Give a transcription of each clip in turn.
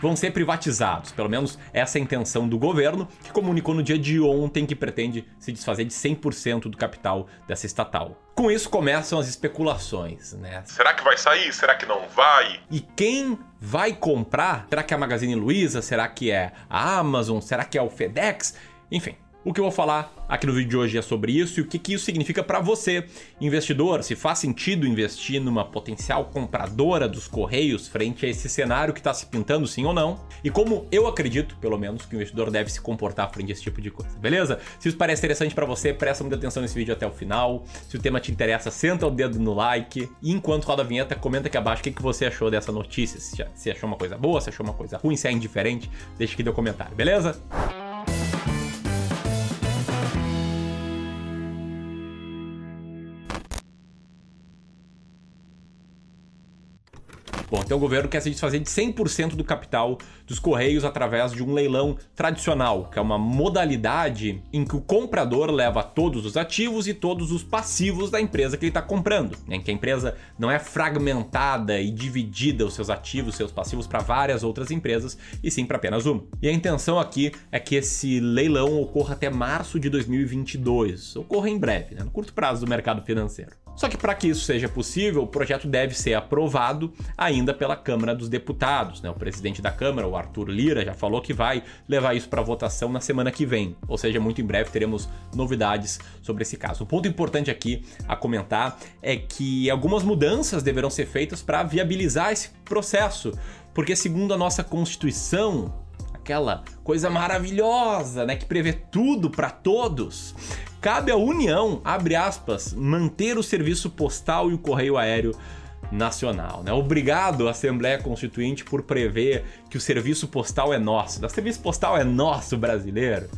vão ser privatizados. Pelo menos essa é a intenção do governo, que comunicou no dia de ontem que pretende se desfazer de 100% do capital dessa estatal. Com isso começam as especulações, né? Será que vai sair? Será que não vai? E quem vai comprar? Será que é a Magazine Luiza? Será que é a Amazon? Será que é o FedEx? Enfim, o que eu vou falar aqui no vídeo de hoje é sobre isso e o que, que isso significa para você, investidor, se faz sentido investir numa potencial compradora dos Correios frente a esse cenário que está se pintando, sim ou não, e como eu acredito, pelo menos, que o investidor deve se comportar frente a esse tipo de coisa, beleza? Se isso parece interessante para você, presta muita atenção nesse vídeo até o final. Se o tema te interessa, senta o dedo no like e enquanto roda a vinheta, comenta aqui abaixo o que, que você achou dessa notícia, se achou uma coisa boa, se achou uma coisa ruim, se é indiferente, deixa aqui no comentário, beleza? Bom, então o governo quer se desfazer de 100% do capital dos Correios através de um leilão tradicional, que é uma modalidade em que o comprador leva todos os ativos e todos os passivos da empresa que ele está comprando, né? em que a empresa não é fragmentada e dividida os seus ativos, seus passivos para várias outras empresas, e sim para apenas uma. E a intenção aqui é que esse leilão ocorra até março de 2022, ocorra em breve, né? no curto prazo do mercado financeiro. Só que para que isso seja possível, o projeto deve ser aprovado ainda pela Câmara dos Deputados. Né? O presidente da Câmara, o Arthur Lira, já falou que vai levar isso para votação na semana que vem. Ou seja, muito em breve teremos novidades sobre esse caso. Um ponto importante aqui a comentar é que algumas mudanças deverão ser feitas para viabilizar esse processo. Porque, segundo a nossa Constituição, aquela coisa maravilhosa, né, que prevê tudo para todos, cabe à União, abre aspas, manter o serviço postal e o correio aéreo nacional. Né? Obrigado, Assembleia Constituinte, por prever que o serviço postal é nosso. O serviço postal é nosso brasileiro.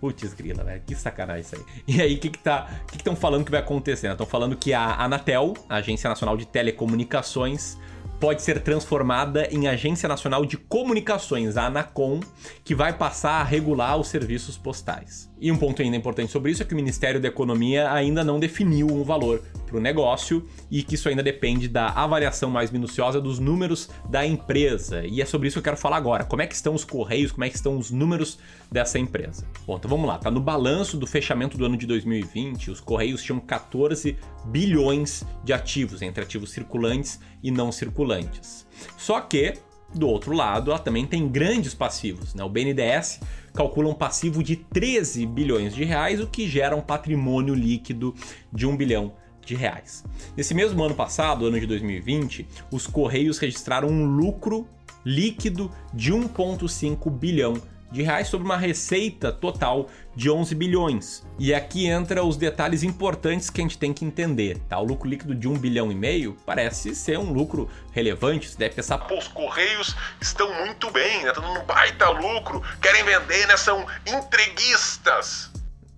Putz, grila, velho, que sacanagem isso aí. E aí, o que que tá, que estão falando que vai acontecer? Estão falando que a Anatel, a Agência Nacional de Telecomunicações, pode ser transformada em Agência Nacional de Comunicações, a Anacom, que vai passar a regular os serviços postais. E um ponto ainda importante sobre isso é que o Ministério da Economia ainda não definiu um valor para o negócio e que isso ainda depende da avaliação mais minuciosa dos números da empresa. E é sobre isso que eu quero falar agora. Como é que estão os correios, como é que estão os números dessa empresa? Bom, então vamos lá. Tá no balanço do fechamento do ano de 2020, os correios tinham 14 bilhões de ativos, entre ativos circulantes e não circulantes. Só que do outro lado, ela também tem grandes passivos. Né? O BNDES calcula um passivo de 13 bilhões de reais, o que gera um patrimônio líquido de 1 bilhão de reais. Nesse mesmo ano passado, ano de 2020, os Correios registraram um lucro líquido de 1,5 bilhão de reais sobre uma receita total de 11 bilhões. E aqui entra os detalhes importantes que a gente tem que entender, tá? O lucro líquido de 1 bilhão e meio parece ser um lucro relevante, você deve pensar, pô, os correios estão muito bem, né? Estão num baita lucro, querem vender, né? São entreguistas.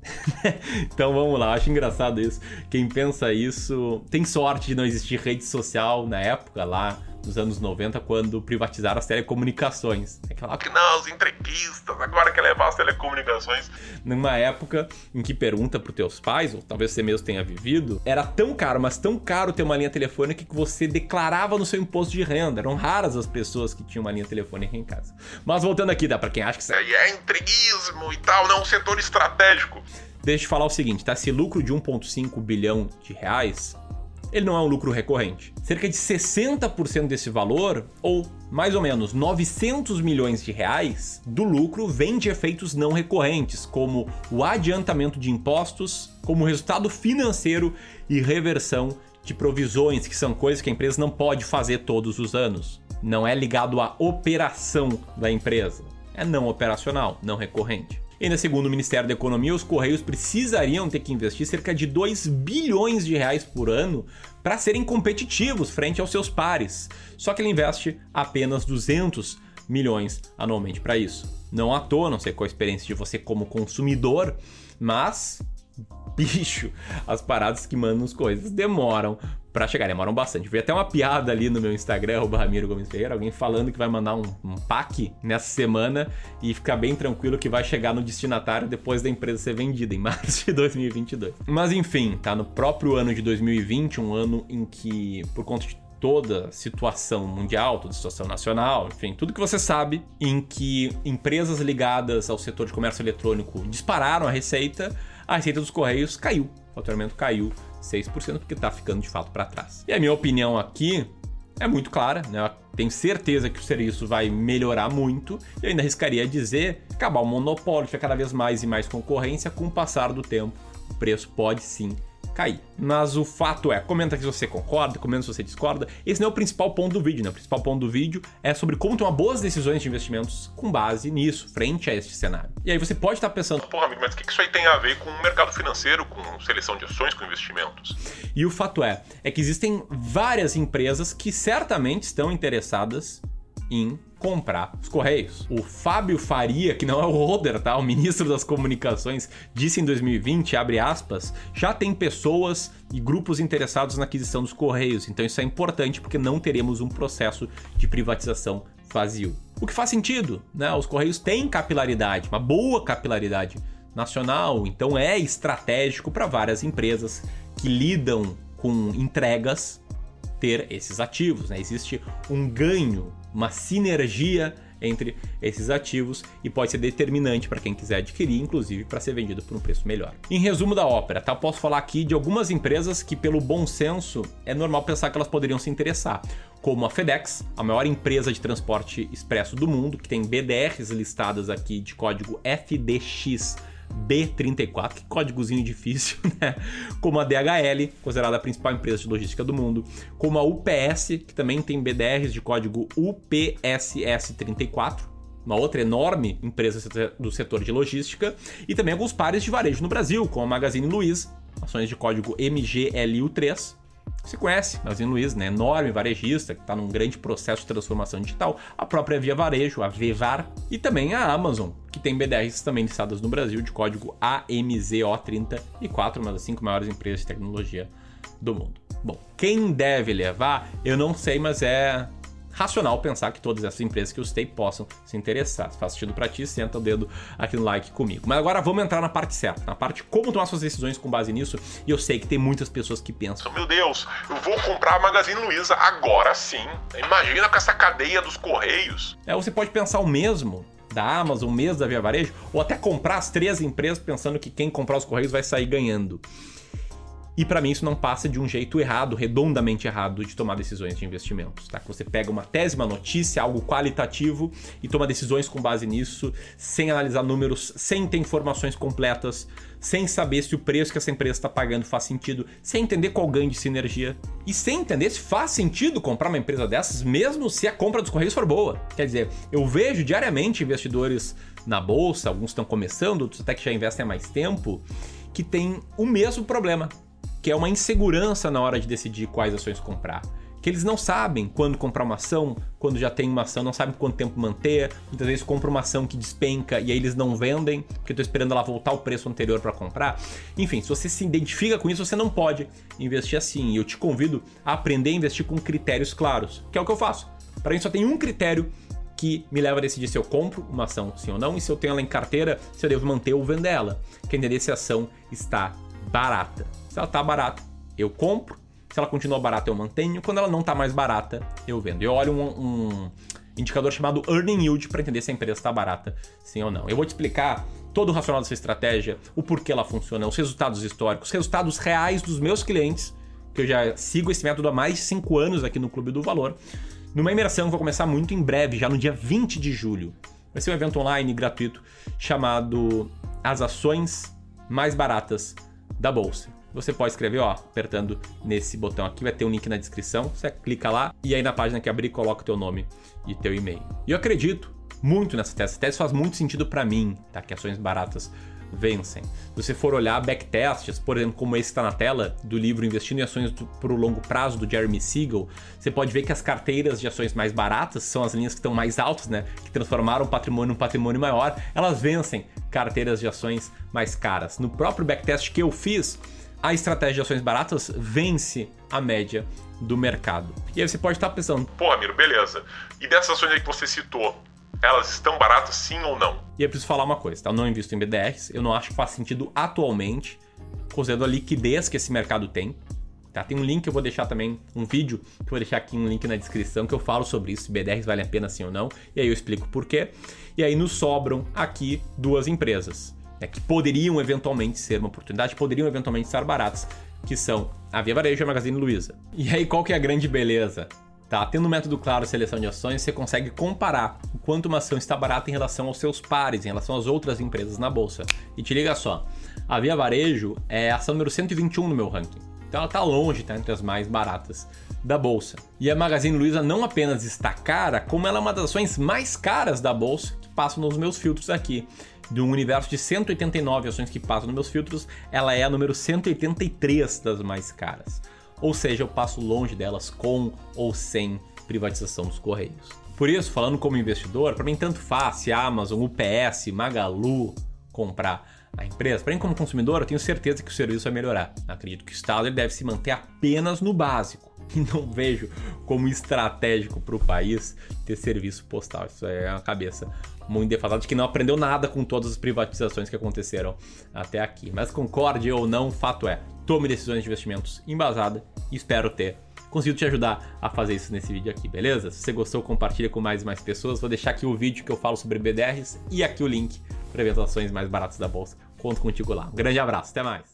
então vamos lá, acho engraçado isso. Quem pensa isso tem sorte de não existir rede social na época lá nos anos 90, quando privatizaram as telecomunicações. Aquela... Que não, os entreguistas, agora quer levar as telecomunicações. Numa época em que pergunta para os teus pais, ou talvez você mesmo tenha vivido, era tão caro, mas tão caro ter uma linha telefônica que você declarava no seu imposto de renda. Eram raras as pessoas que tinham uma linha telefônica em casa. Mas voltando aqui, dá para quem acha que isso é entreguismo e tal, não um setor estratégico. Deixa eu falar o seguinte, tá? Esse lucro de 1,5 bilhão de reais ele não é um lucro recorrente. Cerca de 60% desse valor, ou mais ou menos 900 milhões de reais, do lucro vem de efeitos não recorrentes, como o adiantamento de impostos, como resultado financeiro e reversão de provisões, que são coisas que a empresa não pode fazer todos os anos. Não é ligado à operação da empresa. É não operacional, não recorrente. Ainda segundo o Ministério da Economia, os Correios precisariam ter que investir cerca de 2 bilhões de reais por ano para serem competitivos frente aos seus pares. Só que ele investe apenas 200 milhões anualmente para isso. Não à toa, não sei qual a experiência de você como consumidor, mas bicho, as paradas que mandam as coisas demoram para chegar, demoram bastante. Vi até uma piada ali no meu Instagram, Ramiro Gomes Ferreira, alguém falando que vai mandar um, um pack nessa semana e ficar bem tranquilo que vai chegar no destinatário depois da empresa ser vendida, em março de 2022. Mas enfim, tá no próprio ano de 2020, um ano em que, por conta de toda situação mundial, toda situação nacional, enfim, tudo que você sabe em que empresas ligadas ao setor de comércio eletrônico dispararam a receita, a receita dos Correios caiu. O faturamento caiu 6% porque está ficando de fato para trás. E a minha opinião aqui é muito clara, né? Eu tenho certeza que o serviço vai melhorar muito e ainda arriscaria dizer acabar o monopólio, tiver cada vez mais e mais concorrência, com o passar do tempo, o preço pode sim cair. Mas o fato é, comenta aqui se você concorda, comenta se você discorda. Esse não é o principal ponto do vídeo, né? O principal ponto do vídeo é sobre como tomar boas decisões de investimentos com base nisso, frente a este cenário. E aí você pode estar pensando, porra, amigo, mas o que isso aí tem a ver com o mercado financeiro, com seleção de ações, com investimentos? E o fato é, é que existem várias empresas que certamente estão interessadas em comprar os Correios. O Fábio Faria, que não é o Roder, tá? O ministro das Comunicações, disse em 2020, abre aspas, já tem pessoas e grupos interessados na aquisição dos Correios. Então isso é importante porque não teremos um processo de privatização vazio. O que faz sentido, né? Os Correios têm capilaridade, uma boa capilaridade nacional, então é estratégico para várias empresas que lidam com entregas ter esses ativos. Né? Existe um ganho, uma sinergia entre esses ativos e pode ser determinante para quem quiser adquirir, inclusive para ser vendido por um preço melhor. Em resumo da ópera, tá? Posso falar aqui de algumas empresas que, pelo bom senso, é normal pensar que elas poderiam se interessar, como a FedEx, a maior empresa de transporte expresso do mundo, que tem BDRs listadas aqui de código FDX B34, que códigozinho difícil, né? Como a DHL, considerada a principal empresa de logística do mundo, como a UPS, que também tem BDRs de código UPSS34, uma outra enorme empresa do setor de logística, e também alguns pares de varejo no Brasil, como a Magazine Luiza, ações de código MGLU3, você conhece, Magazine Luiza, né? enorme varejista que está num grande processo de transformação digital, a própria Via Varejo, a Vevar, e também a Amazon, tem BDRs também listadas no Brasil de código AMZO34, uma das cinco maiores empresas de tecnologia do mundo. Bom, quem deve levar, eu não sei, mas é racional pensar que todas essas empresas que eu citei possam se interessar. Se faz sentido para ti, senta o dedo aqui no like comigo. Mas agora vamos entrar na parte certa, na parte como tomar suas decisões com base nisso. E eu sei que tem muitas pessoas que pensam: Meu Deus, eu vou comprar a Magazine Luiza agora sim. Imagina com essa cadeia dos correios. É, você pode pensar o mesmo da Amazon, mesmo da Via Varejo, ou até comprar as três empresas pensando que quem comprar os correios vai sair ganhando. E para mim isso não passa de um jeito errado, redondamente errado de tomar decisões de investimentos, tá? Que você pega uma tese, uma notícia, algo qualitativo e toma decisões com base nisso, sem analisar números, sem ter informações completas, sem saber se o preço que essa empresa está pagando faz sentido, sem entender qual ganho de sinergia e sem entender se faz sentido comprar uma empresa dessas, mesmo se a compra dos correios for boa. Quer dizer, eu vejo diariamente investidores na bolsa, alguns estão começando, outros até que já investem há mais tempo, que tem o mesmo problema que é uma insegurança na hora de decidir quais ações comprar. Que eles não sabem quando comprar uma ação, quando já tem uma ação, não sabem quanto tempo manter. Muitas vezes compram uma ação que despenca e aí eles não vendem, porque estão esperando ela voltar ao preço anterior para comprar. Enfim, se você se identifica com isso, você não pode investir assim. E eu te convido a aprender a investir com critérios claros, que é o que eu faço. Para mim só tem um critério que me leva a decidir se eu compro uma ação sim ou não e se eu tenho ela em carteira, se eu devo manter ou vender ela. Que é entender se a ação está barata. Se ela tá barata, eu compro. Se ela continua barata, eu mantenho. Quando ela não tá mais barata, eu vendo. Eu olho um, um indicador chamado Earning Yield para entender se a empresa está barata, sim ou não. Eu vou te explicar todo o racional dessa estratégia, o porquê ela funciona, os resultados históricos, resultados reais dos meus clientes, que eu já sigo esse método há mais de 5 anos aqui no Clube do Valor, numa imersão que vai começar muito em breve, já no dia 20 de julho. Vai ser um evento online gratuito chamado As Ações Mais Baratas da Bolsa você pode escrever, ó, apertando nesse botão aqui, vai ter um link na descrição, você clica lá e aí na página que abrir coloca o teu nome e teu e-mail. E eu acredito muito nessa tese, essa tese faz muito sentido para mim, tá? Que ações baratas vencem. Se você for olhar backtests, por exemplo, como esse está na tela, do livro Investindo em Ações para o Longo Prazo, do Jeremy Siegel, você pode ver que as carteiras de ações mais baratas são as linhas que estão mais altas, né? Que transformaram o patrimônio em um patrimônio maior, elas vencem carteiras de ações mais caras. No próprio backtest que eu fiz, a estratégia de ações baratas vence a média do mercado. E aí você pode estar pensando: pô, Ramiro, beleza. E dessas ações aí que você citou, elas estão baratas sim ou não? E eu preciso falar uma coisa, tá? Eu não invisto em BDRs, eu não acho que faz sentido atualmente, considerando a liquidez que esse mercado tem. Tá? Tem um link, eu vou deixar também um vídeo, que eu vou deixar aqui um link na descrição que eu falo sobre isso, se BDRs vale a pena sim ou não, e aí eu explico por quê. E aí nos sobram aqui duas empresas, né, que poderiam eventualmente ser uma oportunidade, poderiam eventualmente estar baratas, que são a Via Varejo e a Magazine Luiza. E aí qual que é a grande beleza? Tá? Tendo um método claro de seleção de ações, você consegue comparar o quanto uma ação está barata em relação aos seus pares, em relação às outras empresas na bolsa. E te liga só, a Via Varejo é a ação número 121 no meu ranking. Então ela está longe, tá entre as mais baratas da bolsa. E a Magazine Luiza não apenas está cara, como ela é uma das ações mais caras da bolsa que passam nos meus filtros aqui. De um universo de 189 ações que passam nos meus filtros, ela é a número 183 das mais caras. Ou seja, eu passo longe delas com ou sem privatização dos Correios. Por isso, falando como investidor, para mim tanto faz se Amazon, UPS, Magalu comprar a empresa. Para mim, como consumidor, eu tenho certeza que o serviço vai melhorar. Acredito que o Estado ele deve se manter apenas no básico. Não vejo como estratégico para o país ter serviço postal. Isso é uma cabeça muito defasada de que não aprendeu nada com todas as privatizações que aconteceram até aqui. Mas concorde ou não, fato é, tome decisões de investimentos embasada e espero ter conseguido te ajudar a fazer isso nesse vídeo aqui, beleza? Se você gostou, compartilha com mais e mais pessoas. Vou deixar aqui o vídeo que eu falo sobre BDRs e aqui o link para as ações mais baratas da bolsa. Conto contigo lá. Um grande abraço, até mais!